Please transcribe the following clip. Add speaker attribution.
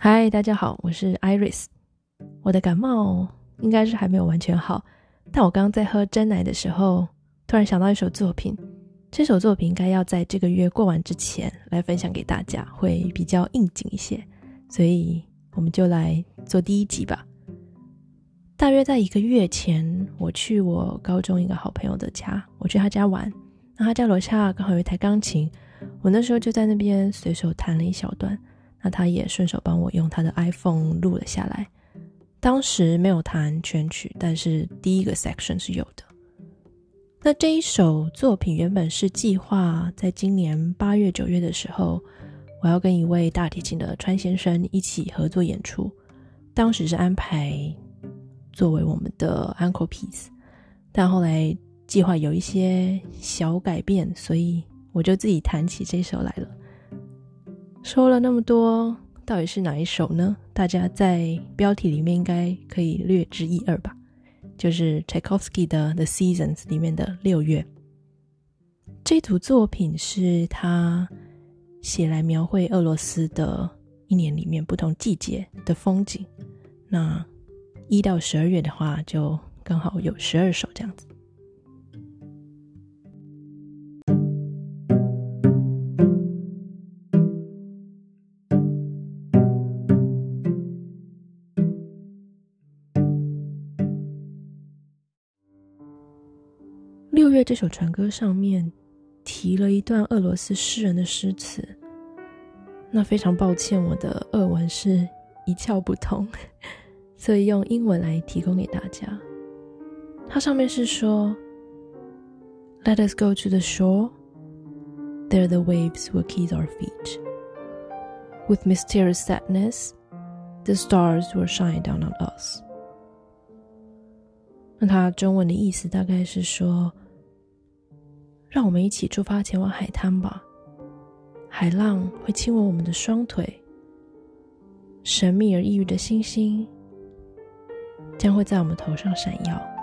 Speaker 1: 嗨，大家好，我是 Iris。我的感冒应该是还没有完全好，但我刚刚在喝真奶的时候，突然想到一首作品。这首作品应该要在这个月过完之前来分享给大家，会比较应景一些。所以我们就来做第一集吧。大约在一个月前，我去我高中一个好朋友的家，我去他家玩。那他家楼下刚好有一台钢琴，我那时候就在那边随手弹了一小段。那他也顺手帮我用他的 iPhone 录了下来。当时没有弹全曲，但是第一个 section 是有的。那这一首作品原本是计划在今年八月、九月的时候，我要跟一位大提琴的川先生一起合作演出。当时是安排作为我们的 uncle piece，但后来计划有一些小改变，所以我就自己弹起这首来了。说了那么多，到底是哪一首呢？大家在标题里面应该可以略知一二吧。就是柴可夫斯基的《The Seasons》里面的六月。这组作品是他写来描绘俄罗斯的一年里面不同季节的风景。那一到十二月的话，就刚好有十二首这样子。六月这首船歌上面提了一段俄罗斯诗人的诗词，那非常抱歉，我的俄文是一窍不通，所以用英文来提供给大家。它上面是说：“Let us go to the shore, there the waves will kiss our feet. With mysterious sadness, the stars will shine down on us.” 那它中文的意思大概是说。让我们一起出发前往海滩吧，海浪会亲吻我们的双腿，神秘而抑郁的星星将会在我们头上闪耀。